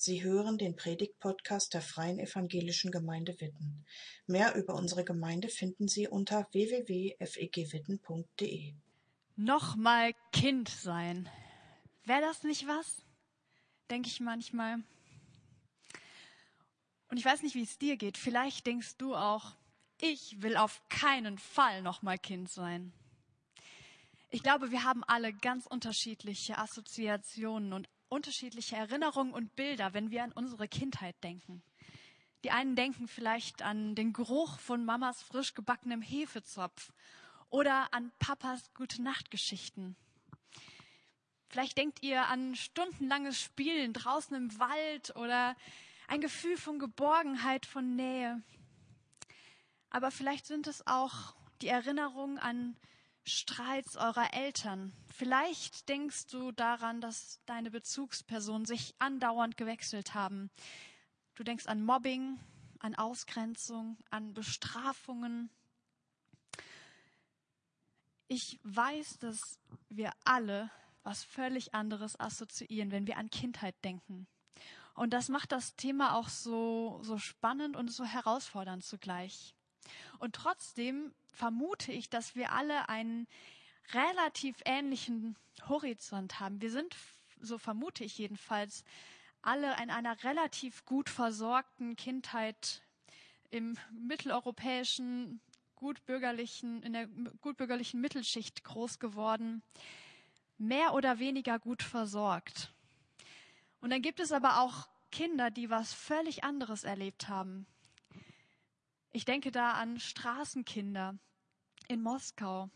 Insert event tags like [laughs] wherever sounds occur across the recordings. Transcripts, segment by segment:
Sie hören den Predigt-Podcast der Freien Evangelischen Gemeinde Witten. Mehr über unsere Gemeinde finden Sie unter www.fegwitten.de. Nochmal Kind sein. Wäre das nicht was? Denke ich manchmal. Und ich weiß nicht, wie es dir geht. Vielleicht denkst du auch, ich will auf keinen Fall nochmal Kind sein. Ich glaube, wir haben alle ganz unterschiedliche Assoziationen und unterschiedliche Erinnerungen und Bilder, wenn wir an unsere Kindheit denken. Die einen denken vielleicht an den Geruch von Mamas frisch gebackenem Hefezopf oder an Papas gute Nachtgeschichten. Vielleicht denkt ihr an stundenlanges Spielen draußen im Wald oder ein Gefühl von Geborgenheit, von Nähe. Aber vielleicht sind es auch die Erinnerungen an Streits eurer Eltern. Vielleicht denkst du daran, dass deine Bezugspersonen sich andauernd gewechselt haben. Du denkst an Mobbing, an Ausgrenzung, an Bestrafungen. Ich weiß, dass wir alle was völlig anderes assoziieren, wenn wir an Kindheit denken. Und das macht das Thema auch so, so spannend und so herausfordernd zugleich. Und trotzdem vermute ich, dass wir alle einen relativ ähnlichen Horizont haben. Wir sind, so vermute ich jedenfalls, alle in einer relativ gut versorgten Kindheit im mitteleuropäischen, gutbürgerlichen, in der gutbürgerlichen Mittelschicht groß geworden, mehr oder weniger gut versorgt. Und dann gibt es aber auch Kinder, die was völlig anderes erlebt haben. Ich denke da an Straßenkinder in Moskau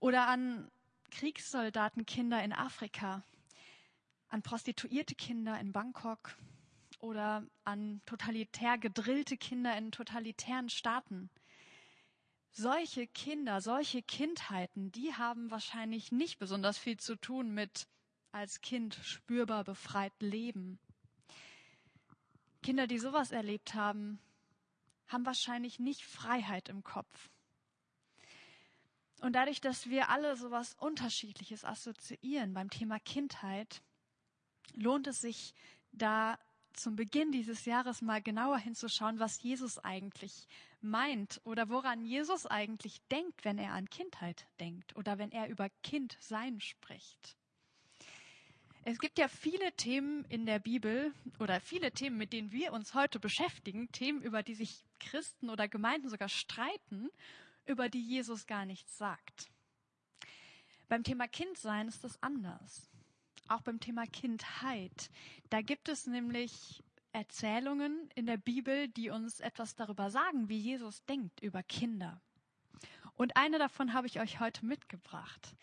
oder an Kriegssoldatenkinder in Afrika, an prostituierte Kinder in Bangkok oder an totalitär gedrillte Kinder in totalitären Staaten. Solche Kinder, solche Kindheiten, die haben wahrscheinlich nicht besonders viel zu tun mit als Kind spürbar befreit leben. Kinder, die sowas erlebt haben, haben wahrscheinlich nicht Freiheit im Kopf. Und dadurch, dass wir alle sowas Unterschiedliches assoziieren beim Thema Kindheit, lohnt es sich da zum Beginn dieses Jahres mal genauer hinzuschauen, was Jesus eigentlich meint oder woran Jesus eigentlich denkt, wenn er an Kindheit denkt oder wenn er über Kindsein spricht. Es gibt ja viele Themen in der Bibel oder viele Themen, mit denen wir uns heute beschäftigen, Themen, über die sich Christen oder Gemeinden sogar streiten, über die Jesus gar nichts sagt. Beim Thema Kindsein ist das anders. Auch beim Thema Kindheit. Da gibt es nämlich Erzählungen in der Bibel, die uns etwas darüber sagen, wie Jesus denkt über Kinder. Und eine davon habe ich euch heute mitgebracht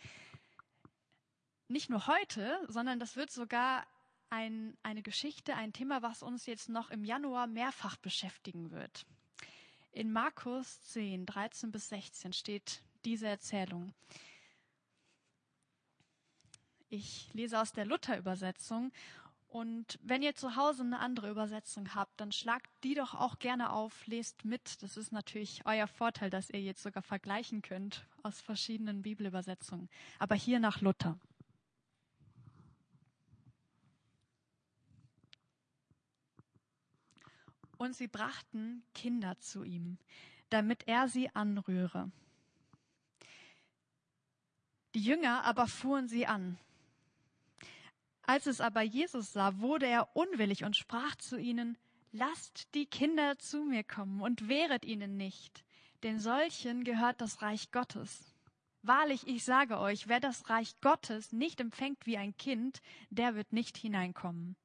nicht nur heute, sondern das wird sogar ein, eine Geschichte, ein Thema, was uns jetzt noch im Januar mehrfach beschäftigen wird. In Markus 10, 13 bis 16 steht diese Erzählung. Ich lese aus der Luther-Übersetzung und wenn ihr zu Hause eine andere Übersetzung habt, dann schlagt die doch auch gerne auf, lest mit. Das ist natürlich euer Vorteil, dass ihr jetzt sogar vergleichen könnt aus verschiedenen Bibelübersetzungen. Aber hier nach Luther. Und sie brachten Kinder zu ihm, damit er sie anrühre. Die Jünger aber fuhren sie an. Als es aber Jesus sah, wurde er unwillig und sprach zu ihnen, Lasst die Kinder zu mir kommen und wehret ihnen nicht, denn solchen gehört das Reich Gottes. Wahrlich, ich sage euch, wer das Reich Gottes nicht empfängt wie ein Kind, der wird nicht hineinkommen.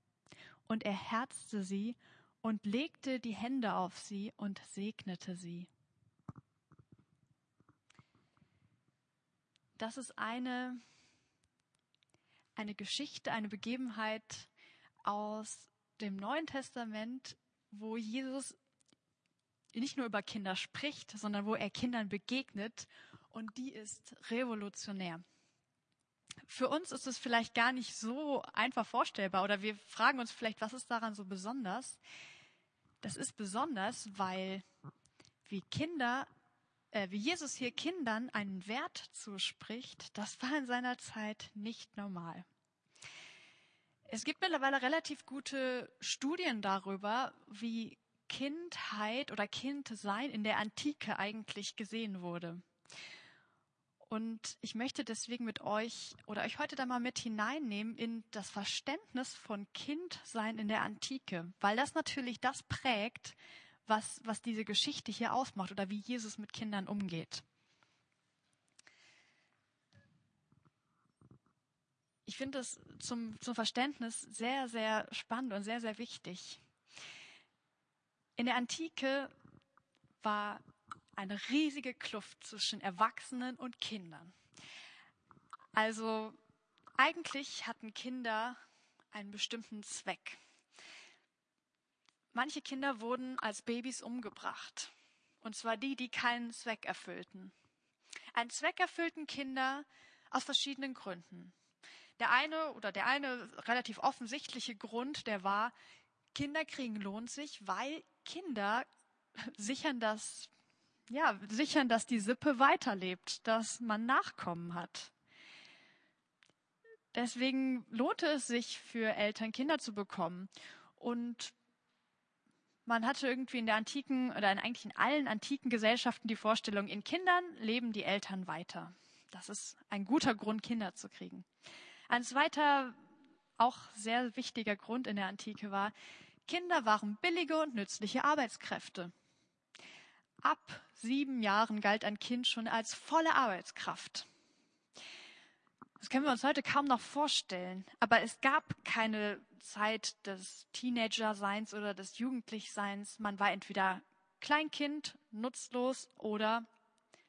Und er herzte sie und legte die Hände auf sie und segnete sie. Das ist eine, eine Geschichte, eine Begebenheit aus dem Neuen Testament, wo Jesus nicht nur über Kinder spricht, sondern wo er Kindern begegnet und die ist revolutionär. Für uns ist es vielleicht gar nicht so einfach vorstellbar oder wir fragen uns vielleicht, was ist daran so besonders? Das ist besonders, weil wie Kinder, äh, wie Jesus hier Kindern einen Wert zuspricht, das war in seiner Zeit nicht normal. Es gibt mittlerweile relativ gute Studien darüber, wie Kindheit oder Kindsein in der Antike eigentlich gesehen wurde. Und ich möchte deswegen mit euch oder euch heute da mal mit hineinnehmen in das Verständnis von Kindsein in der Antike, weil das natürlich das prägt, was, was diese Geschichte hier ausmacht oder wie Jesus mit Kindern umgeht. Ich finde es zum, zum Verständnis sehr, sehr spannend und sehr, sehr wichtig. In der Antike war eine riesige Kluft zwischen Erwachsenen und Kindern. Also eigentlich hatten Kinder einen bestimmten Zweck. Manche Kinder wurden als Babys umgebracht. Und zwar die, die keinen Zweck erfüllten. Einen Zweck erfüllten Kinder aus verschiedenen Gründen. Der eine oder der eine relativ offensichtliche Grund, der war, Kinder kriegen lohnt sich, weil Kinder sichern das, ja, sichern, dass die Sippe weiterlebt, dass man Nachkommen hat. Deswegen lohnte es sich für Eltern, Kinder zu bekommen. Und man hatte irgendwie in der antiken oder in eigentlich in allen antiken Gesellschaften die Vorstellung, in Kindern leben die Eltern weiter. Das ist ein guter Grund, Kinder zu kriegen. Ein zweiter, auch sehr wichtiger Grund in der Antike war, Kinder waren billige und nützliche Arbeitskräfte. Ab sieben Jahren galt ein Kind schon als volle Arbeitskraft. Das können wir uns heute kaum noch vorstellen. Aber es gab keine Zeit des Teenagerseins oder des Jugendlichseins. Man war entweder Kleinkind, nutzlos oder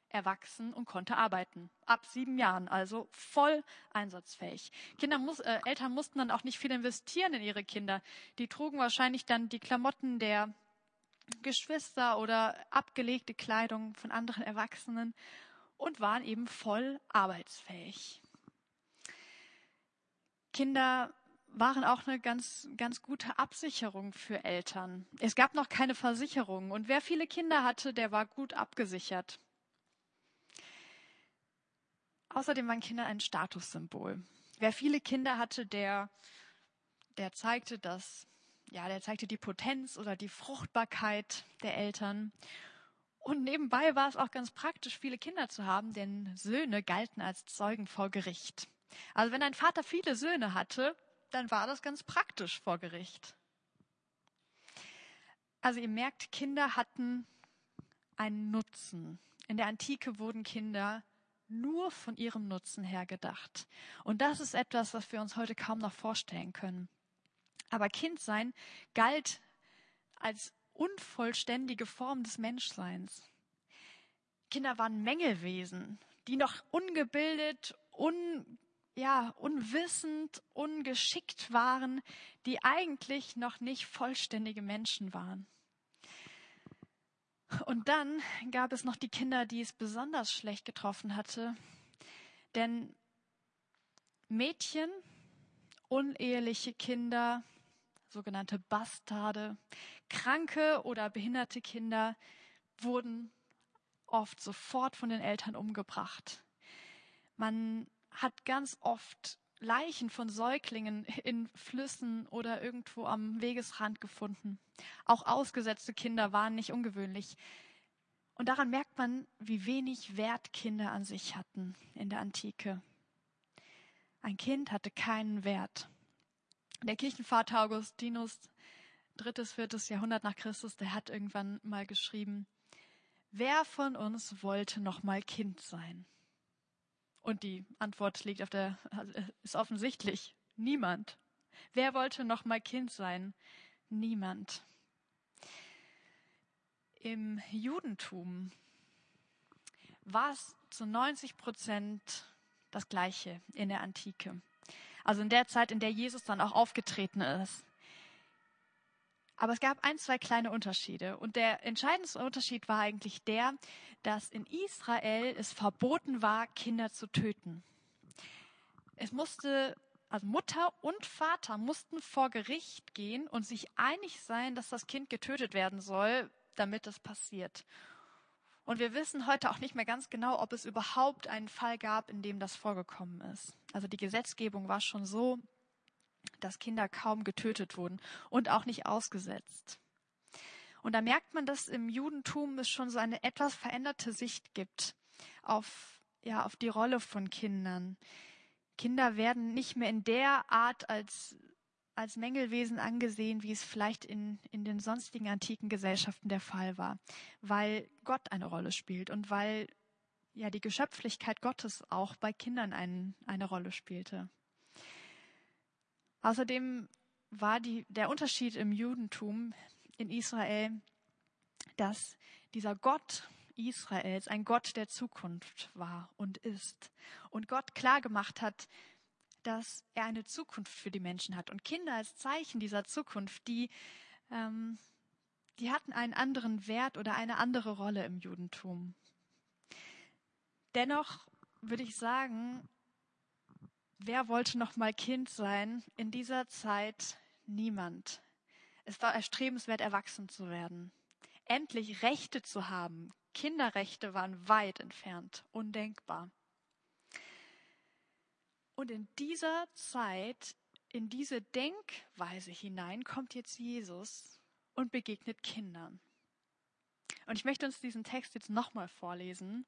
erwachsen und konnte arbeiten. Ab sieben Jahren, also voll einsatzfähig. Kinder muss, äh, Eltern mussten dann auch nicht viel investieren in ihre Kinder. Die trugen wahrscheinlich dann die Klamotten der Geschwister oder abgelegte Kleidung von anderen Erwachsenen und waren eben voll arbeitsfähig. Kinder waren auch eine ganz, ganz gute Absicherung für Eltern. Es gab noch keine Versicherung und wer viele Kinder hatte, der war gut abgesichert. Außerdem waren Kinder ein Statussymbol. Wer viele Kinder hatte, der, der zeigte das, ja, der zeigte die Potenz oder die Fruchtbarkeit der Eltern. Und nebenbei war es auch ganz praktisch, viele Kinder zu haben, denn Söhne galten als Zeugen vor Gericht. Also wenn ein Vater viele Söhne hatte, dann war das ganz praktisch vor Gericht. Also ihr merkt, Kinder hatten einen Nutzen. In der Antike wurden Kinder nur von ihrem Nutzen her gedacht. Und das ist etwas, was wir uns heute kaum noch vorstellen können. Aber Kindsein galt als unvollständige Form des Menschseins. Kinder waren Mängelwesen, die noch ungebildet, un, ja, unwissend, ungeschickt waren, die eigentlich noch nicht vollständige Menschen waren. Und dann gab es noch die Kinder, die es besonders schlecht getroffen hatte. Denn Mädchen, uneheliche Kinder, sogenannte Bastarde, kranke oder behinderte Kinder wurden oft sofort von den Eltern umgebracht. Man hat ganz oft Leichen von Säuglingen in Flüssen oder irgendwo am Wegesrand gefunden. Auch ausgesetzte Kinder waren nicht ungewöhnlich. Und daran merkt man, wie wenig Wert Kinder an sich hatten in der Antike. Ein Kind hatte keinen Wert. Der Kirchenvater Augustinus, drittes, viertes Jahrhundert nach Christus, der hat irgendwann mal geschrieben, wer von uns wollte noch mal Kind sein? Und die Antwort liegt auf der, [laughs] ist offensichtlich. Niemand. Wer wollte noch mal Kind sein? Niemand. Im Judentum war es zu 90 Prozent das Gleiche in der Antike. Also in der Zeit, in der Jesus dann auch aufgetreten ist. Aber es gab ein, zwei kleine Unterschiede. Und der entscheidendste Unterschied war eigentlich der, dass in Israel es verboten war, Kinder zu töten. Es musste, also Mutter und Vater mussten vor Gericht gehen und sich einig sein, dass das Kind getötet werden soll, damit das passiert. Und wir wissen heute auch nicht mehr ganz genau, ob es überhaupt einen Fall gab, in dem das vorgekommen ist. Also die Gesetzgebung war schon so, dass Kinder kaum getötet wurden und auch nicht ausgesetzt. Und da merkt man, dass im Judentum es schon so eine etwas veränderte Sicht gibt auf, ja, auf die Rolle von Kindern. Kinder werden nicht mehr in der Art als, als Mängelwesen angesehen, wie es vielleicht in, in den sonstigen antiken Gesellschaften der Fall war, weil Gott eine Rolle spielt und weil ja die Geschöpflichkeit Gottes auch bei Kindern ein, eine Rolle spielte. Außerdem war die, der Unterschied im Judentum in Israel, dass dieser Gott Israels ein Gott der Zukunft war und ist. Und Gott klargemacht hat, dass er eine Zukunft für die Menschen hat. Und Kinder als Zeichen dieser Zukunft, die, ähm, die hatten einen anderen Wert oder eine andere Rolle im Judentum. Dennoch würde ich sagen, wer wollte noch mal Kind sein? In dieser Zeit niemand. Es war erstrebenswert, erwachsen zu werden. Endlich Rechte zu haben. Kinderrechte waren weit entfernt, undenkbar. Und in dieser Zeit, in diese Denkweise hinein kommt jetzt Jesus und begegnet Kindern. Und ich möchte uns diesen Text jetzt nochmal vorlesen.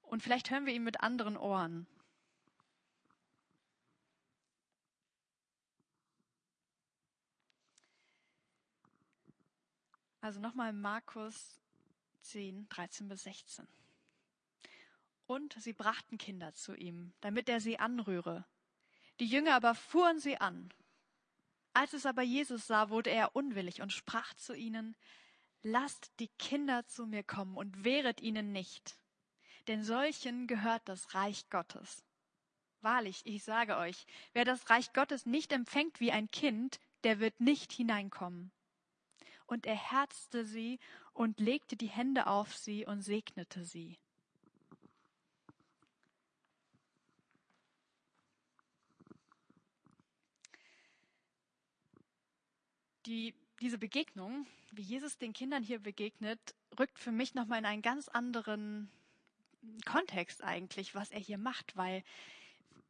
Und vielleicht hören wir ihn mit anderen Ohren. Also nochmal Markus 10, 13 bis 16. Und sie brachten Kinder zu ihm, damit er sie anrühre. Die Jünger aber fuhren sie an. Als es aber Jesus sah, wurde er unwillig und sprach zu ihnen, Lasst die Kinder zu mir kommen und wehret ihnen nicht, denn solchen gehört das Reich Gottes. Wahrlich, ich sage euch, wer das Reich Gottes nicht empfängt wie ein Kind, der wird nicht hineinkommen. Und er herzte sie und legte die Hände auf sie und segnete sie. Die, diese Begegnung, wie Jesus den Kindern hier begegnet, rückt für mich nochmal in einen ganz anderen Kontext eigentlich, was er hier macht, weil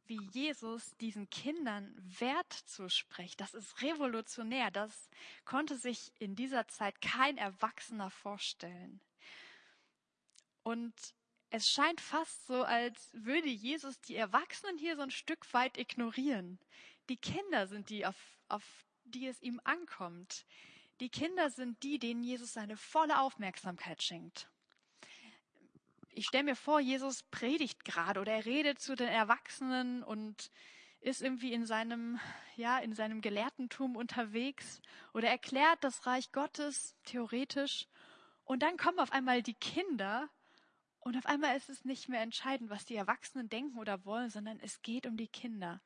wie Jesus diesen Kindern Wert zuspricht, das ist revolutionär. Das konnte sich in dieser Zeit kein Erwachsener vorstellen. Und es scheint fast so, als würde Jesus die Erwachsenen hier so ein Stück weit ignorieren. Die Kinder sind die, auf, auf die es ihm ankommt. Die Kinder sind die, denen Jesus seine volle Aufmerksamkeit schenkt ich stelle mir vor, Jesus predigt gerade oder er redet zu den Erwachsenen und ist irgendwie in seinem, ja, in seinem Gelehrtentum unterwegs oder erklärt das Reich Gottes theoretisch. Und dann kommen auf einmal die Kinder und auf einmal ist es nicht mehr entscheidend, was die Erwachsenen denken oder wollen, sondern es geht um die Kinder.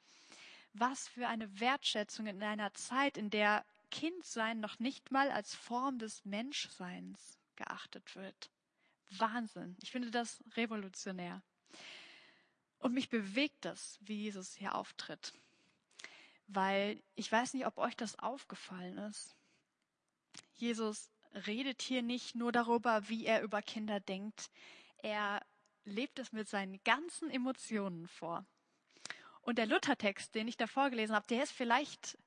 Was für eine Wertschätzung in einer Zeit, in der Kindsein noch nicht mal als Form des Menschseins geachtet wird. Wahnsinn. Ich finde das revolutionär. Und mich bewegt das, wie Jesus hier auftritt. Weil ich weiß nicht, ob euch das aufgefallen ist. Jesus redet hier nicht nur darüber, wie er über Kinder denkt. Er lebt es mit seinen ganzen Emotionen vor. Und der Luthertext, den ich da vorgelesen habe, der ist vielleicht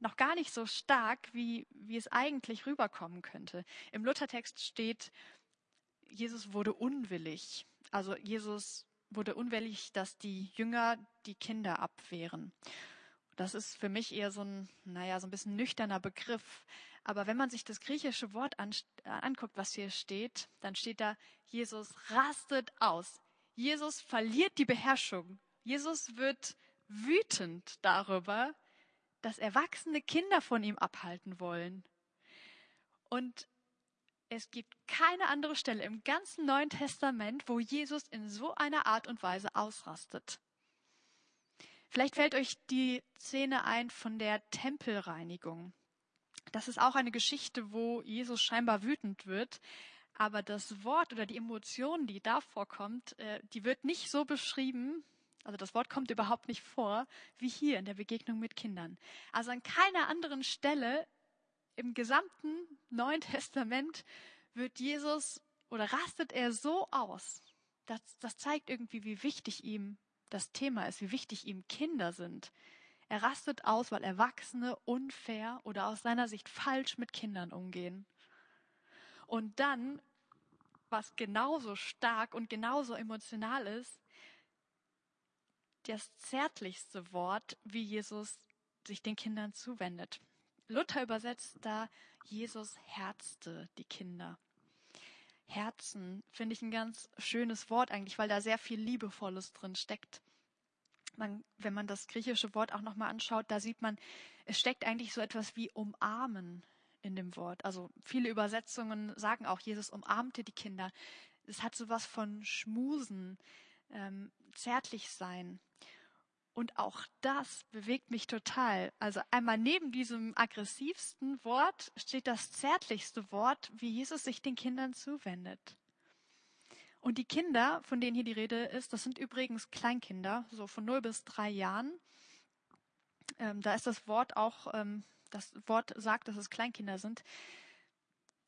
noch gar nicht so stark, wie, wie es eigentlich rüberkommen könnte. Im Luthertext steht, Jesus wurde unwillig. Also Jesus wurde unwillig, dass die Jünger die Kinder abwehren. Das ist für mich eher so ein, naja, so ein bisschen nüchterner Begriff. Aber wenn man sich das griechische Wort an, anguckt, was hier steht, dann steht da, Jesus rastet aus. Jesus verliert die Beherrschung. Jesus wird wütend darüber, dass erwachsene Kinder von ihm abhalten wollen. Und es gibt keine andere Stelle im ganzen Neuen Testament, wo Jesus in so einer Art und Weise ausrastet. Vielleicht fällt euch die Szene ein von der Tempelreinigung. Das ist auch eine Geschichte, wo Jesus scheinbar wütend wird, aber das Wort oder die Emotion, die da vorkommt, äh, die wird nicht so beschrieben, also das Wort kommt [laughs] überhaupt nicht vor, wie hier in der Begegnung mit Kindern. Also an keiner anderen Stelle im gesamten Neuen [laughs] Testament wird Jesus oder rastet er so aus. Das, das zeigt irgendwie, wie wichtig ihm das Thema ist, wie wichtig ihm Kinder sind. Er rastet aus, weil Erwachsene unfair oder aus seiner Sicht falsch mit Kindern umgehen. Und dann, was genauso stark und genauso emotional ist, das zärtlichste Wort, wie Jesus sich den Kindern zuwendet. Luther übersetzt da, Jesus herzte die Kinder. Herzen finde ich ein ganz schönes Wort eigentlich, weil da sehr viel Liebevolles drin steckt. Man, wenn man das griechische Wort auch nochmal anschaut, da sieht man, es steckt eigentlich so etwas wie umarmen in dem Wort. Also viele Übersetzungen sagen auch, Jesus umarmte die Kinder. Es hat so was von Schmusen, ähm, zärtlich sein. Und auch das bewegt mich total. Also einmal neben diesem aggressivsten Wort steht das zärtlichste Wort, wie Jesus sich den Kindern zuwendet. Und die Kinder, von denen hier die Rede ist, das sind übrigens Kleinkinder, so von 0 bis 3 Jahren. Ähm, da ist das Wort auch, ähm, das Wort sagt, dass es Kleinkinder sind.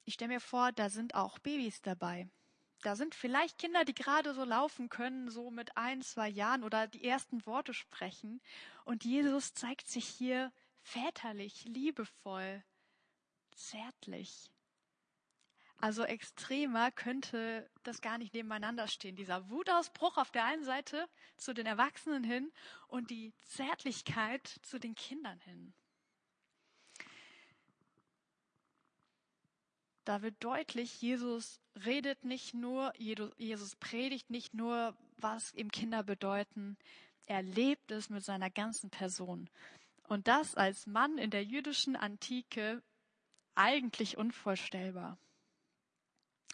Ich stelle mir vor, da sind auch Babys dabei. Da sind vielleicht Kinder, die gerade so laufen können, so mit ein, zwei Jahren oder die ersten Worte sprechen. Und Jesus zeigt sich hier väterlich, liebevoll, zärtlich. Also extremer könnte das gar nicht nebeneinander stehen. Dieser Wutausbruch auf der einen Seite zu den Erwachsenen hin und die Zärtlichkeit zu den Kindern hin. Da wird deutlich, Jesus redet nicht nur, Jesus predigt nicht nur, was ihm Kinder bedeuten, er lebt es mit seiner ganzen Person. Und das als Mann in der jüdischen Antike eigentlich unvorstellbar.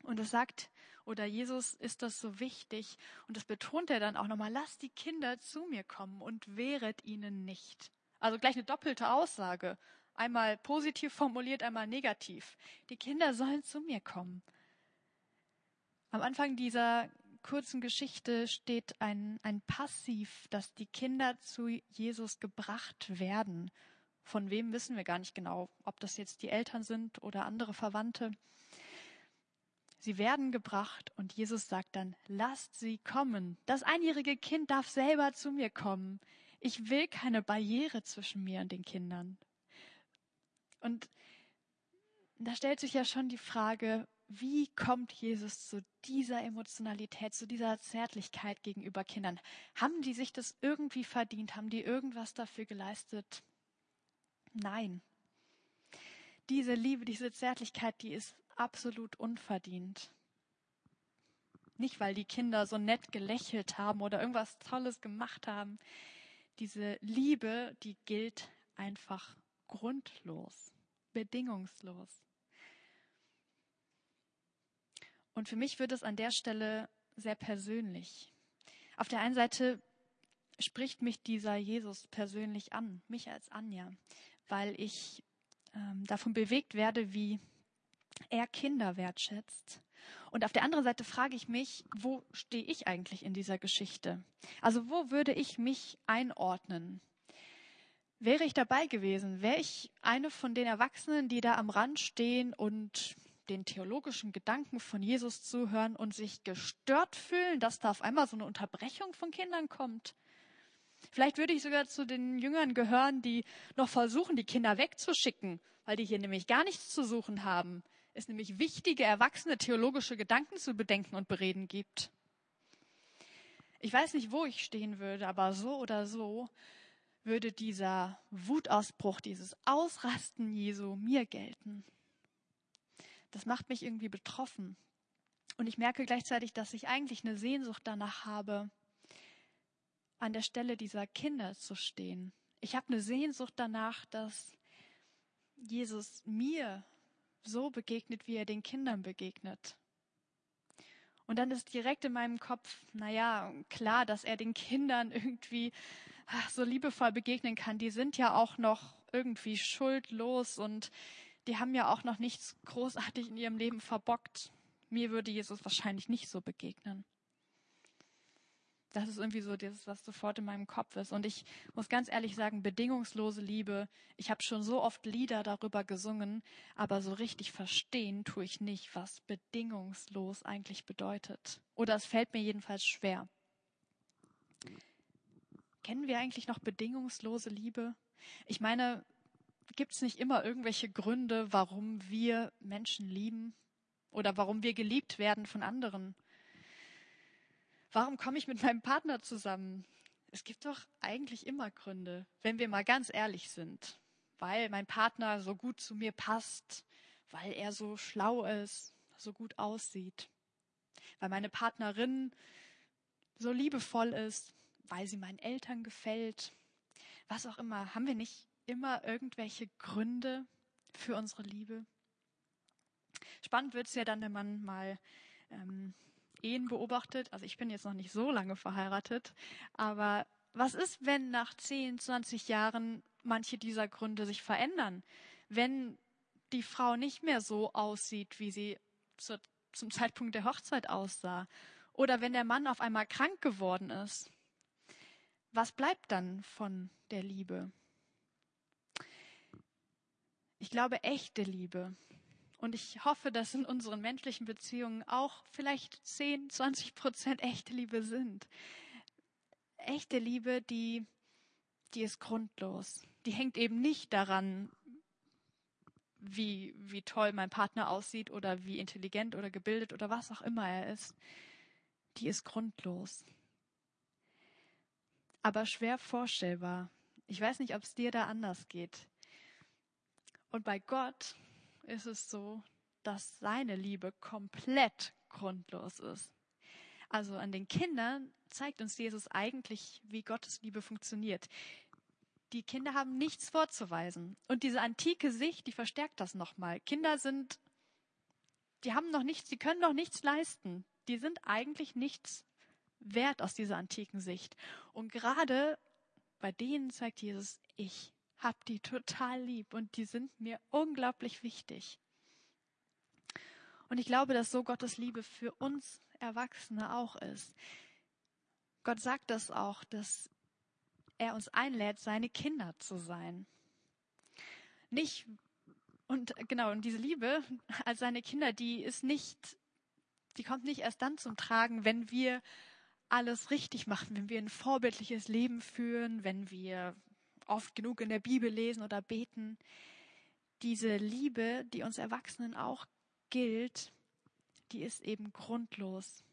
Und es sagt, oder Jesus ist das so wichtig, und das betont er dann auch nochmal, lasst die Kinder zu mir kommen und wehret ihnen nicht. Also gleich eine doppelte Aussage. Einmal positiv formuliert, einmal negativ. Die Kinder sollen zu mir kommen. Am Anfang dieser kurzen Geschichte steht ein, ein Passiv, dass die Kinder zu Jesus gebracht werden. Von wem wissen wir gar nicht genau, ob das jetzt die Eltern sind oder andere Verwandte. Sie werden gebracht und Jesus sagt dann, lasst sie kommen. Das einjährige Kind darf selber zu mir kommen. Ich will keine Barriere zwischen mir und den Kindern. Und da stellt sich ja schon die Frage, wie kommt Jesus zu dieser Emotionalität, zu dieser Zärtlichkeit gegenüber Kindern? Haben die sich das irgendwie verdient? Haben die irgendwas dafür geleistet? Nein. Diese Liebe, diese Zärtlichkeit, die ist absolut unverdient. Nicht, weil die Kinder so nett gelächelt haben oder irgendwas Tolles gemacht haben. Diese Liebe, die gilt einfach grundlos bedingungslos. Und für mich wird es an der Stelle sehr persönlich. Auf der einen Seite spricht mich dieser Jesus persönlich an, mich als Anja, weil ich ähm, davon bewegt werde, wie er Kinder wertschätzt. Und auf der anderen Seite frage ich mich, wo stehe ich eigentlich in dieser Geschichte? Also wo würde ich mich einordnen? Wäre ich dabei gewesen, wäre ich eine von den Erwachsenen, die da am Rand stehen und den theologischen Gedanken von Jesus zuhören und sich gestört fühlen, dass da auf einmal so eine Unterbrechung von Kindern kommt. Vielleicht würde ich sogar zu den Jüngern gehören, die noch versuchen, die Kinder wegzuschicken, weil die hier nämlich gar nichts zu suchen haben. Es nämlich wichtige, erwachsene theologische Gedanken zu bedenken und bereden gibt. Ich weiß nicht, wo ich stehen würde, aber so oder so würde dieser Wutausbruch, dieses Ausrasten Jesu mir gelten. Das macht mich irgendwie betroffen. Und ich merke gleichzeitig, dass ich eigentlich eine Sehnsucht danach habe, an der Stelle dieser Kinder zu stehen. Ich habe eine Sehnsucht danach, dass Jesus mir so begegnet, wie er den Kindern begegnet. Und dann ist direkt in meinem Kopf, naja, klar, dass er den Kindern irgendwie so liebevoll begegnen kann, die sind ja auch noch irgendwie schuldlos und die haben ja auch noch nichts großartig in ihrem Leben verbockt. Mir würde Jesus wahrscheinlich nicht so begegnen. Das ist irgendwie so das, was sofort in meinem Kopf ist. Und ich muss ganz ehrlich sagen, bedingungslose Liebe, ich habe schon so oft Lieder darüber gesungen, aber so richtig verstehen tue ich nicht, was bedingungslos eigentlich bedeutet. Oder es fällt mir jedenfalls schwer. Kennen wir eigentlich noch bedingungslose Liebe? Ich meine, gibt es nicht immer irgendwelche Gründe, warum wir Menschen lieben oder warum wir geliebt werden von anderen? Warum komme ich mit meinem Partner zusammen? Es gibt doch eigentlich immer Gründe, wenn wir mal ganz ehrlich sind. Weil mein Partner so gut zu mir passt, weil er so schlau ist, so gut aussieht, weil meine Partnerin so liebevoll ist, weil sie meinen Eltern gefällt, was auch immer. Haben wir nicht immer irgendwelche Gründe für unsere Liebe? Spannend wird es ja dann, wenn man mal ähm, Ehen beobachtet. Also ich bin jetzt noch nicht so lange verheiratet, aber was ist, wenn nach 10, 20 Jahren manche dieser Gründe sich verändern? Wenn die Frau nicht mehr so aussieht, wie sie zur, zum Zeitpunkt der Hochzeit aussah? Oder wenn der Mann auf einmal krank geworden ist? Was bleibt dann von der Liebe? Ich glaube, echte Liebe. Und ich hoffe, dass in unseren menschlichen Beziehungen auch vielleicht 10, 20 Prozent echte Liebe sind. Echte Liebe, die, die ist grundlos. Die hängt eben nicht daran, wie, wie toll mein Partner aussieht oder wie intelligent oder gebildet oder was auch immer er ist. Die ist grundlos. Aber schwer vorstellbar. Ich weiß nicht, ob es dir da anders geht. Und bei Gott ist es so, dass seine Liebe komplett grundlos ist. Also an den Kindern zeigt uns Jesus eigentlich, wie Gottes Liebe funktioniert. Die Kinder haben nichts vorzuweisen. Und diese antike Sicht, die verstärkt das nochmal. Kinder sind, die haben noch nichts, die können noch nichts leisten. Die sind eigentlich nichts wert aus dieser antiken Sicht. Und gerade bei denen zeigt Jesus, ich hab die total lieb und die sind mir unglaublich wichtig. Und ich glaube, dass so Gottes Liebe für uns Erwachsene auch ist. Gott sagt das auch, dass er uns einlädt, seine Kinder zu sein. Nicht, und genau, und diese Liebe als seine Kinder, die ist nicht, die kommt nicht erst dann zum Tragen, wenn wir alles richtig machen, wenn wir ein vorbildliches Leben führen, wenn wir oft genug in der Bibel lesen oder beten. Diese Liebe, die uns Erwachsenen auch gilt, die ist eben grundlos.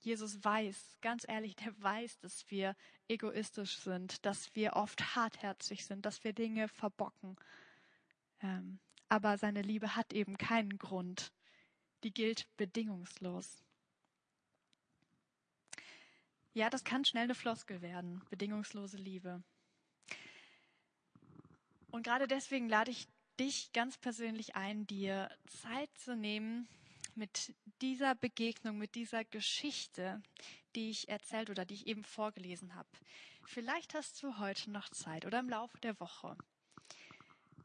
Jesus weiß, ganz ehrlich, der weiß, dass wir egoistisch sind, dass wir oft hartherzig sind, dass wir Dinge verbocken. Ähm, aber seine Liebe hat eben keinen Grund. Die gilt bedingungslos. Ja, das kann schnell eine Floskel werden, bedingungslose Liebe. Und gerade deswegen lade ich dich ganz persönlich ein, dir Zeit zu nehmen, mit dieser Begegnung, mit dieser Geschichte, die ich erzählt oder die ich eben vorgelesen habe. Vielleicht hast du heute noch Zeit oder im Laufe der Woche.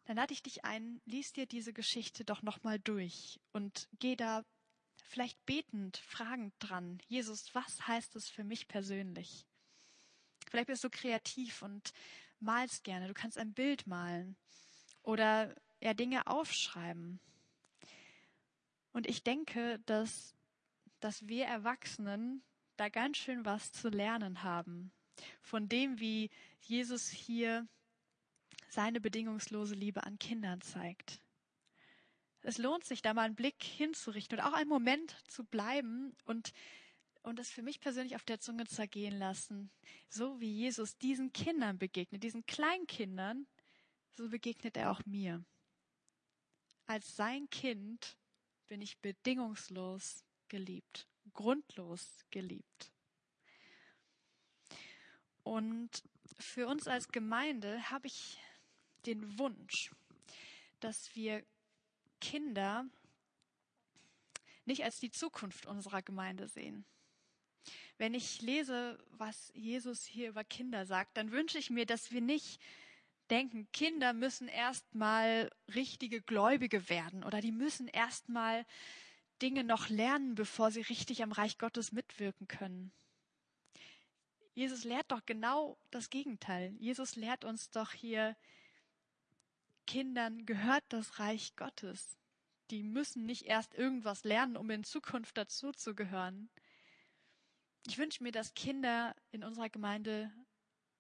Dann lade ich dich ein, lies dir diese Geschichte doch nochmal durch und geh da vielleicht betend, fragend dran. Jesus, was heißt es für mich persönlich? Vielleicht bist du kreativ und malst gerne. Du kannst ein Bild malen oder ja Dinge aufschreiben. Und ich denke, dass, dass wir Erwachsenen da ganz schön was zu lernen haben. Von dem, wie Jesus hier seine bedingungslose Liebe an Kindern zeigt. Es lohnt sich, da mal einen Blick hinzurichten und auch einen Moment zu bleiben und, und es für mich persönlich auf der Zunge zergehen lassen. So wie Jesus diesen Kindern begegnet, diesen Kleinkindern, so begegnet er auch mir. Als sein Kind bin ich bedingungslos geliebt, grundlos geliebt. Und für uns als Gemeinde habe ich den Wunsch, dass wir Kinder nicht als die Zukunft unserer Gemeinde sehen. Wenn ich lese, was Jesus hier über Kinder sagt, dann wünsche ich mir, dass wir nicht denken, Kinder müssen erstmal richtige Gläubige werden oder die müssen erstmal Dinge noch lernen, bevor sie richtig am Reich Gottes mitwirken können. Jesus lehrt doch genau das Gegenteil. Jesus lehrt uns doch hier, Kindern gehört das Reich Gottes. Die müssen nicht erst irgendwas lernen, um in Zukunft dazu zu gehören. Ich wünsche mir, dass Kinder in unserer Gemeinde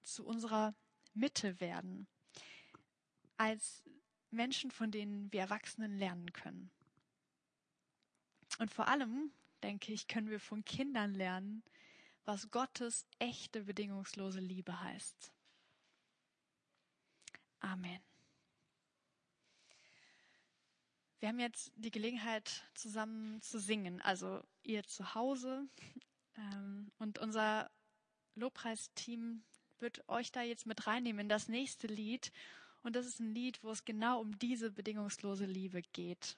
zu unserer Mitte werden, als Menschen, von denen wir Erwachsenen lernen können. Und vor allem, denke ich, können wir von Kindern lernen, was Gottes echte bedingungslose Liebe heißt. Amen. Wir haben jetzt die Gelegenheit, zusammen zu singen, also ihr zu Hause. [laughs] Ähm, und unser Lobpreisteam wird euch da jetzt mit reinnehmen in das nächste Lied. Und das ist ein Lied, wo es genau um diese bedingungslose Liebe geht.